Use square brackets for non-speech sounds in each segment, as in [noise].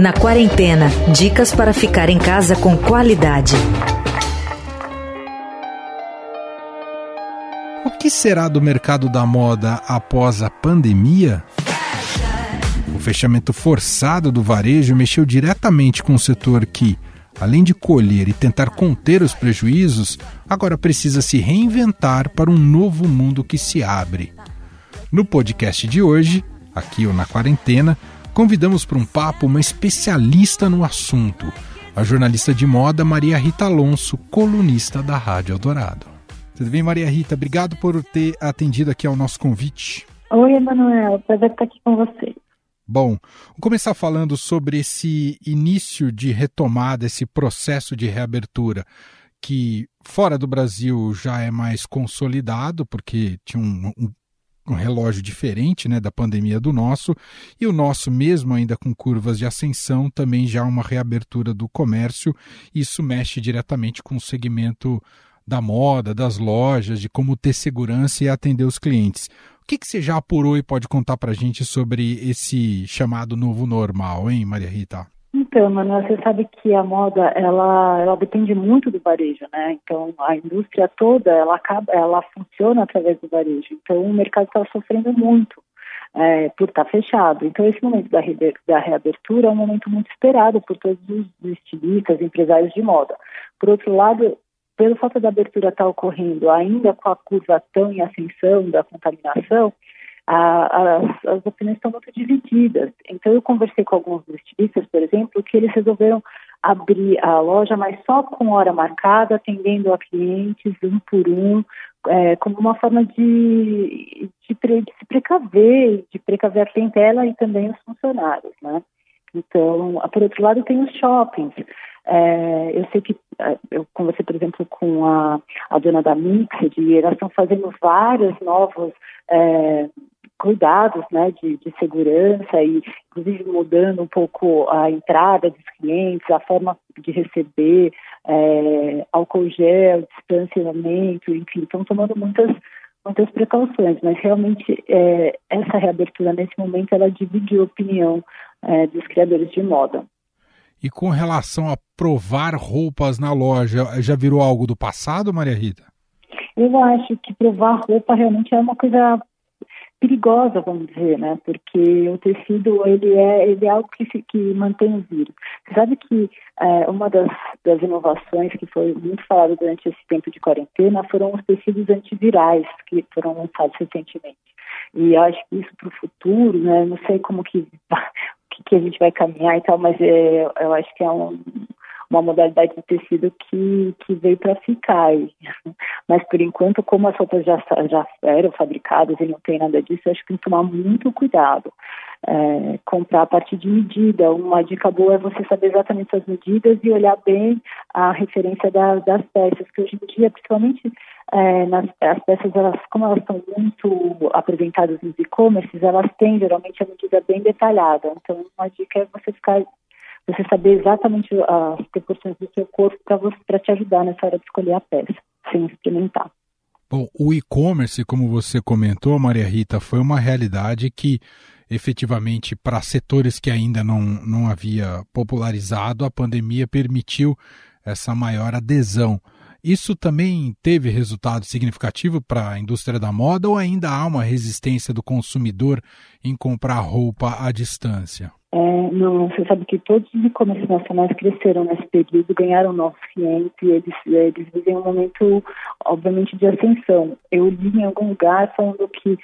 Na quarentena, dicas para ficar em casa com qualidade. O que será do mercado da moda após a pandemia? O fechamento forçado do varejo mexeu diretamente com o setor que, além de colher e tentar conter os prejuízos, agora precisa se reinventar para um novo mundo que se abre. No podcast de hoje, aqui ou na quarentena, convidamos para um papo uma especialista no assunto, a jornalista de moda Maria Rita Alonso, colunista da Rádio Eldorado. Tudo bem, Maria Rita? Obrigado por ter atendido aqui ao nosso convite. Oi, Emanuel. Prazer estar aqui com você. Bom, vou começar falando sobre esse início de retomada, esse processo de reabertura que fora do Brasil já é mais consolidado, porque tinha um, um, um relógio diferente né, da pandemia do nosso, e o nosso, mesmo ainda com curvas de ascensão, também já uma reabertura do comércio. Isso mexe diretamente com o segmento da moda, das lojas, de como ter segurança e atender os clientes. O que, que você já apurou e pode contar para a gente sobre esse chamado novo normal, hein, Maria Rita? Então, Manuel, você sabe que a moda ela, ela depende muito do varejo, né? Então, a indústria toda ela acaba, ela funciona através do varejo. Então, o mercado está sofrendo muito é, por estar tá fechado. Então, esse momento da, da reabertura é um momento muito esperado por todos os estilistas, empresários de moda. Por outro lado, pelo fato da abertura estar tá ocorrendo ainda com a curva tão em ascensão da contaminação, a, as, opiniões estão muito divididas. Então, eu conversei com alguns estilistas, por exemplo, que eles resolveram abrir a loja, mas só com hora marcada, atendendo a clientes um por um, é, como uma forma de, de, pre, de, se precaver, de precaver a clientela e também os funcionários, né? Então, por outro lado, tem os shoppings. É, eu sei que é, eu conversei, por exemplo, com a, a dona da Mixed e elas estão fazendo vários novos é, cuidados né, de, de, segurança e, inclusive, mudando um pouco a entrada dos clientes, a forma de receber, é, álcool gel, distanciamento, enfim, estão tomando muitas muitas precauções, mas realmente é, essa reabertura nesse momento ela divide a opinião é, dos criadores de moda. E com relação a provar roupas na loja, já virou algo do passado, Maria Rita? Eu acho que provar roupa realmente é uma coisa perigosa, vamos dizer, né? Porque o tecido ele é ele é algo que, se, que mantém o vírus. Você sabe que é, uma das, das inovações que foi muito falada durante esse tempo de quarentena foram os tecidos antivirais que foram lançados recentemente. E eu acho que isso para o futuro, né? Não sei como [laughs] que que a gente vai caminhar e tal, mas é, eu acho que é um, uma modalidade de tecido que, que veio para ficar. [laughs] Mas por enquanto, como as roupas já, já eram fabricadas e não tem nada disso, acho que tem que tomar muito cuidado. É, comprar a partir de medida. Uma dica boa é você saber exatamente suas medidas e olhar bem a referência da, das peças, que hoje em dia, principalmente é, nas, as peças, elas, como elas estão muito apresentadas nos e-commerces, elas têm geralmente a medida bem detalhada. Então, uma dica é você ficar você saber exatamente as proporções do seu corpo para te ajudar nessa hora de escolher a peça, sem experimentar. Bom, o e-commerce, como você comentou, Maria Rita, foi uma realidade que efetivamente para setores que ainda não, não havia popularizado, a pandemia permitiu essa maior adesão. Isso também teve resultado significativo para a indústria da moda ou ainda há uma resistência do consumidor em comprar roupa à distância? É, não, você sabe que todos os e-commerce nacionais cresceram nesse período, ganharam novos clientes, eles, eles vivem um momento, obviamente, de ascensão. Eu li em algum lugar falando que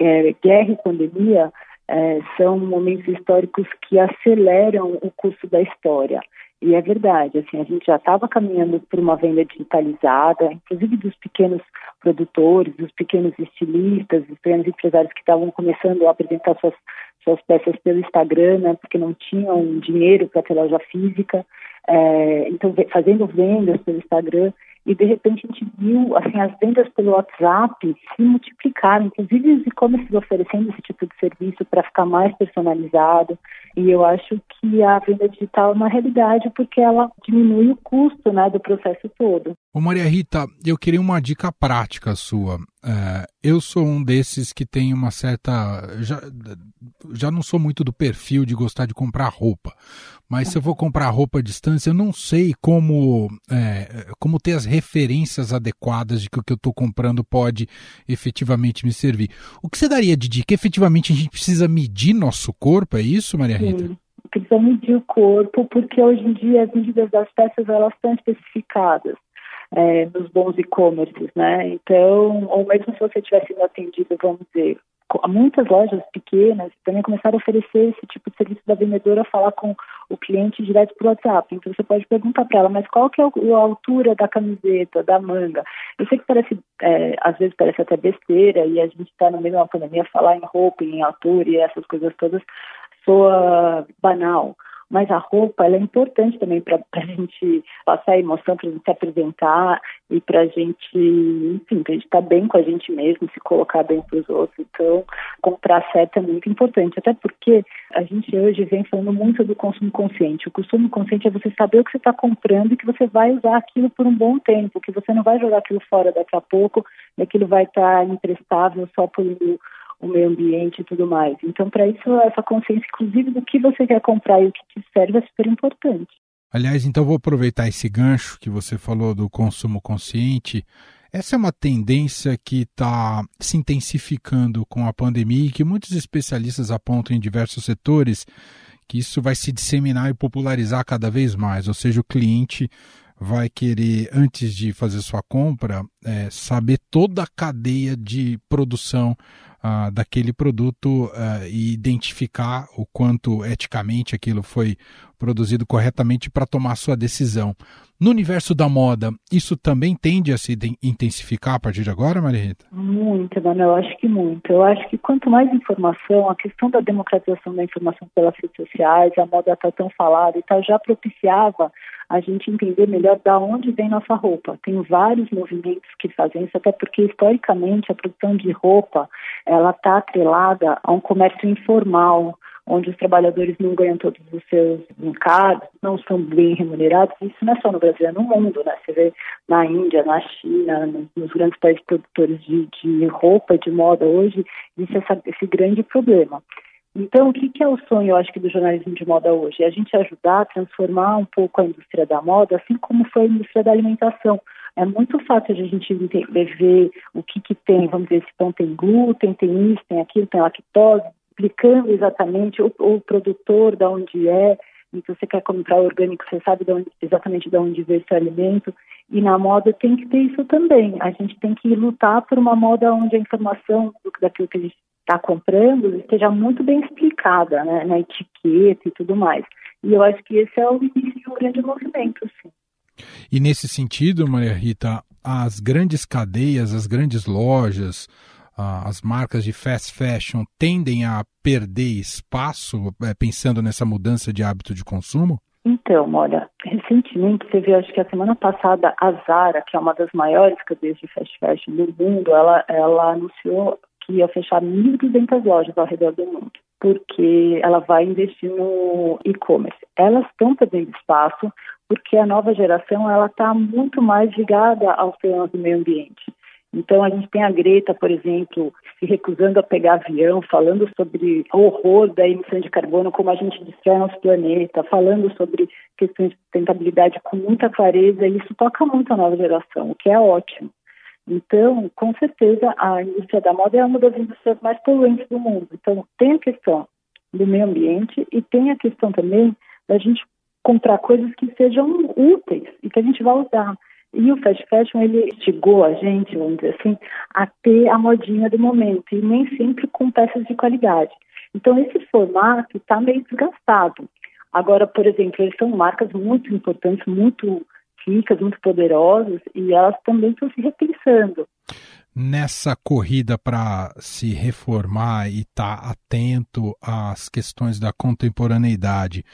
é, guerra e pandemia é, são momentos históricos que aceleram o curso da história. E é verdade, assim, a gente já estava caminhando por uma venda digitalizada, inclusive dos pequenos produtores, dos pequenos estilistas, dos pequenos empresários que estavam começando a apresentar suas, suas peças pelo Instagram, né, porque não tinham dinheiro para ter loja física, é, então fazendo vendas pelo Instagram. E de repente a gente viu assim as vendas pelo WhatsApp se multiplicaram, inclusive os e-commerces oferecendo esse tipo de serviço para ficar mais personalizado. E eu acho que a venda digital é uma realidade porque ela diminui o custo né, do processo todo. Ô Maria Rita, eu queria uma dica prática sua. É, eu sou um desses que tem uma certa. Já, já não sou muito do perfil de gostar de comprar roupa, mas se eu vou comprar roupa à distância, eu não sei como, é, como ter as referências adequadas de que o que eu estou comprando pode efetivamente me servir. O que você daria de dica? Efetivamente a gente precisa medir nosso corpo, é isso, Maria Rita? Sim precisa medir o corpo, porque hoje em dia as medidas das peças elas estão especificadas é, nos bons e-commerces, né? Então, ou mesmo se você estiver sendo atendido, vamos dizer, muitas lojas pequenas também começaram a oferecer esse tipo de serviço da vendedora falar com o cliente direto por WhatsApp. Então você pode perguntar para ela, mas qual que é a altura da camiseta, da manga? Eu sei que parece, é, às vezes parece até besteira e a gente está no meio de uma pandemia falar em roupa, em altura e essas coisas todas soa banal mas a roupa ela é importante também para a gente passar a emoção, para a gente se apresentar e para a gente, enfim, para a gente estar tá bem com a gente mesmo, se colocar bem para os outros. Então, comprar certo é muito importante, até porque a gente hoje vem falando muito do consumo consciente. O consumo consciente é você saber o que você está comprando e que você vai usar aquilo por um bom tempo, que você não vai jogar aquilo fora daqui a pouco e aquilo vai estar tá imprestável só por o meio ambiente e tudo mais. Então, para isso, essa consciência, inclusive, do que você quer comprar e o que te serve é super importante. Aliás, então vou aproveitar esse gancho que você falou do consumo consciente. Essa é uma tendência que está se intensificando com a pandemia e que muitos especialistas apontam em diversos setores que isso vai se disseminar e popularizar cada vez mais, ou seja, o cliente vai querer, antes de fazer sua compra, é, saber toda a cadeia de produção uh, daquele produto e identificar o quanto eticamente aquilo foi produzido corretamente para tomar sua decisão. No universo da moda, isso também tende a se intensificar a partir de agora, Maria Rita? Muito, Manuel, eu acho que muito. Eu acho que quanto mais informação, a questão da democratização da informação pelas redes sociais, a moda está tão falada e tal, já propiciava a gente entender melhor da onde vem nossa roupa. Tem vários movimentos que fazem isso, até porque historicamente a produção de roupa ela está atrelada a um comércio informal, onde os trabalhadores não ganham todos os seus encargos, não são bem remunerados. Isso não é só no Brasil, é no mundo, né? Você vê na Índia, na China, nos grandes países produtores de, de roupa de moda hoje, existe essa, esse grande problema. Então, o que, que, é o sonho, eu acho, que do jornalismo de moda hoje? É a gente ajudar a transformar um pouco a indústria da moda, assim como foi a indústria da alimentação. É muito fácil a gente ver o que, que tem, vamos dizer, se pão tem glúten, tem isso, tem aquilo, tem lactose, explicando exatamente o, o produtor, de onde é, então você quer comprar orgânico, você sabe de onde, exatamente de onde veio esse alimento. E na moda tem que ter isso também. A gente tem que lutar por uma moda onde a informação daquilo que a gente está comprando esteja muito bem explicada, né, na etiqueta e tudo mais. E eu acho que esse é o início de um grande movimento, sim. E nesse sentido, Maria Rita, as grandes cadeias, as grandes lojas, as marcas de fast fashion tendem a perder espaço, é, pensando nessa mudança de hábito de consumo? Então, olha, recentemente teve, acho que a semana passada, a Zara, que é uma das maiores cadeias de fast fashion do mundo, ela, ela anunciou que ia fechar 1.200 lojas ao redor do mundo, porque ela vai investir no e-commerce. Elas estão perdendo espaço porque a nova geração ela está muito mais ligada aos temas do meio ambiente. Então a gente tem a Greta, por exemplo, se recusando a pegar avião, falando sobre o horror da emissão de carbono, como a gente destrói nosso planeta, falando sobre questões de sustentabilidade com muita clareza, e isso toca muito a nova geração, o que é ótimo. Então, com certeza, a indústria da moda é uma das indústrias mais poluentes do mundo. Então, tem a questão do meio ambiente e tem a questão também da gente comprar coisas que sejam úteis e que a gente vai usar. E o fast fashion, ele instigou a gente, vamos dizer assim, a ter a modinha do momento e nem sempre com peças de qualidade. Então, esse formato está meio desgastado. Agora, por exemplo, eles são marcas muito importantes, muito ricas, muito poderosas e elas também estão se repensando. Nessa corrida para se reformar e estar tá atento às questões da contemporaneidade,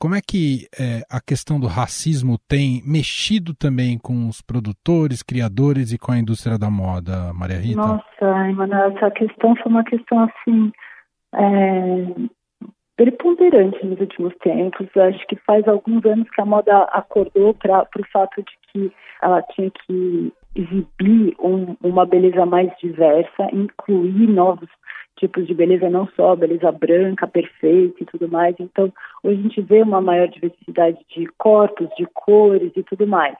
como é que é, a questão do racismo tem mexido também com os produtores, criadores e com a indústria da moda, Maria Rita? Nossa, Emanuel, essa questão foi uma questão assim é, preponderante nos últimos tempos. Acho que faz alguns anos que a moda acordou para o fato de que ela tinha que exibir um, uma beleza mais diversa, incluir novos tipos de beleza, não só beleza branca, perfeita e tudo mais. Então, hoje a gente vê uma maior diversidade de corpos, de cores e tudo mais.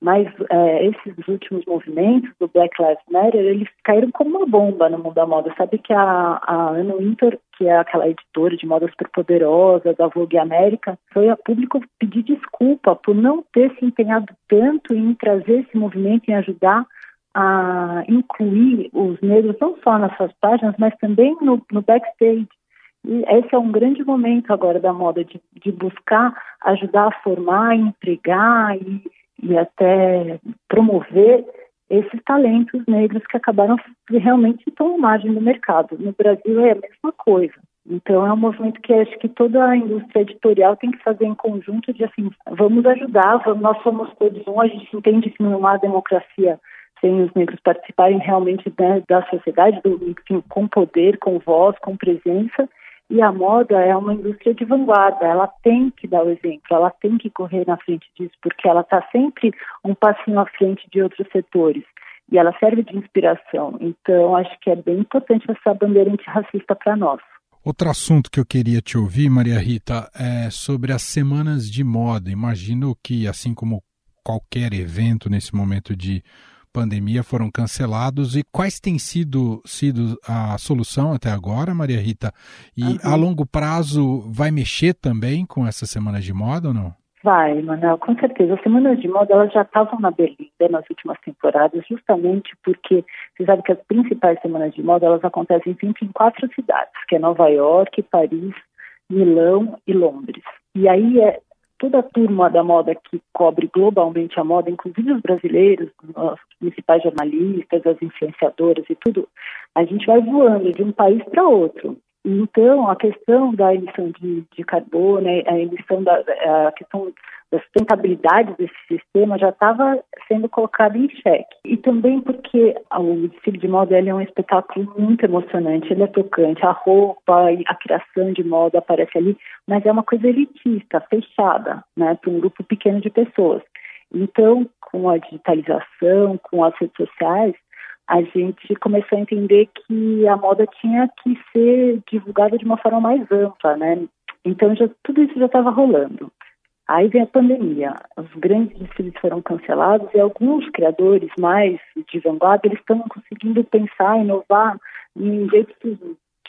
Mas é, esses últimos movimentos do Black Lives Matter, eles caíram como uma bomba no mundo da moda. Sabe que a, a Anna Wintour, que é aquela editora de moda super poderosa da Vogue América, foi a público pedir desculpa por não ter se empenhado tanto em trazer esse movimento, em ajudar a incluir os negros não só nas suas páginas, mas também no, no backstage. E esse é um grande momento agora da moda, de, de buscar ajudar a formar, empregar e e até promover esses talentos negros que acabaram realmente estão à margem do mercado. No Brasil é a mesma coisa. Então é um movimento que acho que toda a indústria editorial tem que fazer em conjunto de assim, vamos ajudar, vamos, nós somos todos um, a gente entende que não há democracia sem os negros participarem realmente né, da sociedade, do, enfim, com poder, com voz, com presença, e a moda é uma indústria de vanguarda, ela tem que dar o exemplo, ela tem que correr na frente disso, porque ela está sempre um passinho à frente de outros setores e ela serve de inspiração. Então, acho que é bem importante essa bandeira antirracista para nós. Outro assunto que eu queria te ouvir, Maria Rita, é sobre as semanas de moda. Imagino que, assim como qualquer evento nesse momento de pandemia foram cancelados e quais têm sido, sido a solução até agora, Maria Rita? E uhum. a longo prazo vai mexer também com essas semanas de moda ou não? Vai, Manuel, com certeza. As semanas de moda elas já estavam na Berlim nas últimas temporadas, justamente porque você sabe que as principais semanas de moda elas acontecem sempre em quatro cidades, que é Nova York, Paris, Milão e Londres. E aí é toda a turma da moda que cobre globalmente a moda, inclusive os brasileiros, os principais jornalistas, as influenciadoras e tudo, a gente vai voando de um país para outro. Então, a questão da emissão de, de carbono, a emissão da a questão da sustentabilidade desse sistema já estava sendo colocada em xeque. E também porque o desfile de moda é um espetáculo muito emocionante, ele é tocante, a roupa a criação de moda aparece ali, mas é uma coisa elitista, fechada, né, para um grupo pequeno de pessoas. Então, com a digitalização, com as redes sociais, a gente começou a entender que a moda tinha que ser divulgada de uma forma mais ampla, né? Então já, tudo isso já estava rolando. Aí vem a pandemia, os grandes desfiles foram cancelados e alguns criadores mais de vanguarda eles estão conseguindo pensar, inovar em jeitos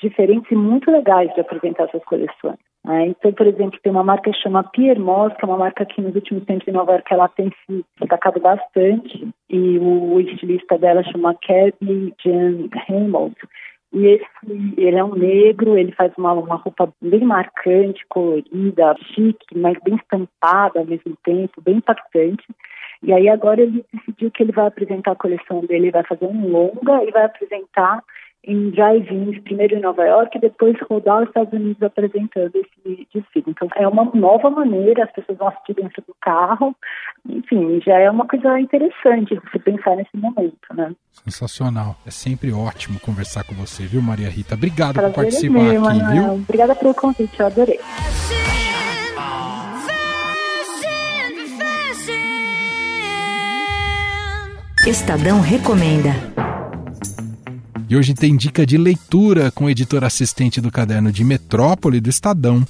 diferentes e muito legais de apresentar suas coleções. Né? Então, por exemplo, tem uma marca que chama Pierre Moss, que é uma marca que nos últimos tempos em Nova York ela tem se destacado bastante e o estilista dela chama Kevin Jan Hamilton e esse, ele é um negro, ele faz uma, uma roupa bem marcante, colorida, chique, mas bem estampada ao mesmo tempo, bem impactante. E aí agora ele decidiu que ele vai apresentar a coleção dele, vai fazer um longa e vai apresentar em drive-ins, primeiro em Nova York e depois rodar os Estados Unidos apresentando esse desfile. Então é uma nova maneira, as pessoas vão assistir dentro do carro, enfim, já é uma coisa interessante se pensar nesse momento, né? Sensacional. É sempre ótimo conversar com você, viu, Maria Rita? Obrigado Prazer por participar é meu, aqui, Manuel. viu? Obrigada pelo convite, eu adorei. Estadão recomenda. E hoje tem dica de leitura com o editor assistente do caderno de Metrópole do Estadão,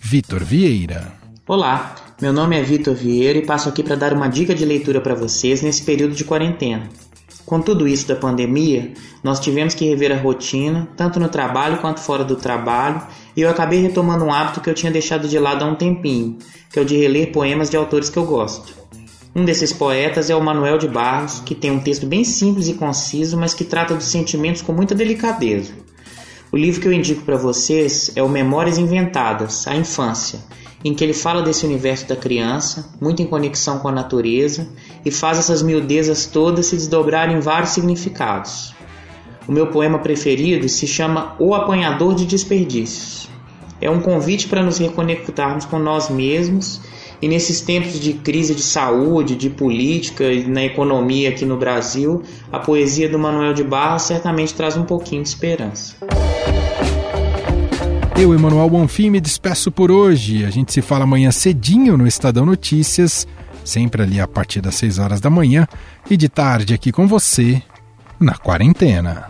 Vitor Vieira. Olá, meu nome é Vitor Vieira e passo aqui para dar uma dica de leitura para vocês nesse período de quarentena. Com tudo isso da pandemia, nós tivemos que rever a rotina, tanto no trabalho quanto fora do trabalho, e eu acabei retomando um hábito que eu tinha deixado de lado há um tempinho, que é o de reler poemas de autores que eu gosto. Um desses poetas é o Manuel de Barros, que tem um texto bem simples e conciso, mas que trata dos sentimentos com muita delicadeza. O livro que eu indico para vocês é o Memórias Inventadas, a Infância, em que ele fala desse universo da criança, muito em conexão com a natureza, e faz essas miudezas todas se desdobrarem em vários significados. O meu poema preferido se chama O Apanhador de Desperdícios. É um convite para nos reconectarmos com nós mesmos e nesses tempos de crise de saúde, de política e na economia aqui no Brasil, a poesia do Manuel de Barros certamente traz um pouquinho de esperança. Eu, Emanuel Bonfim, me despeço por hoje. A gente se fala amanhã cedinho no Estadão Notícias, sempre ali a partir das 6 horas da manhã, e de tarde aqui com você, na quarentena.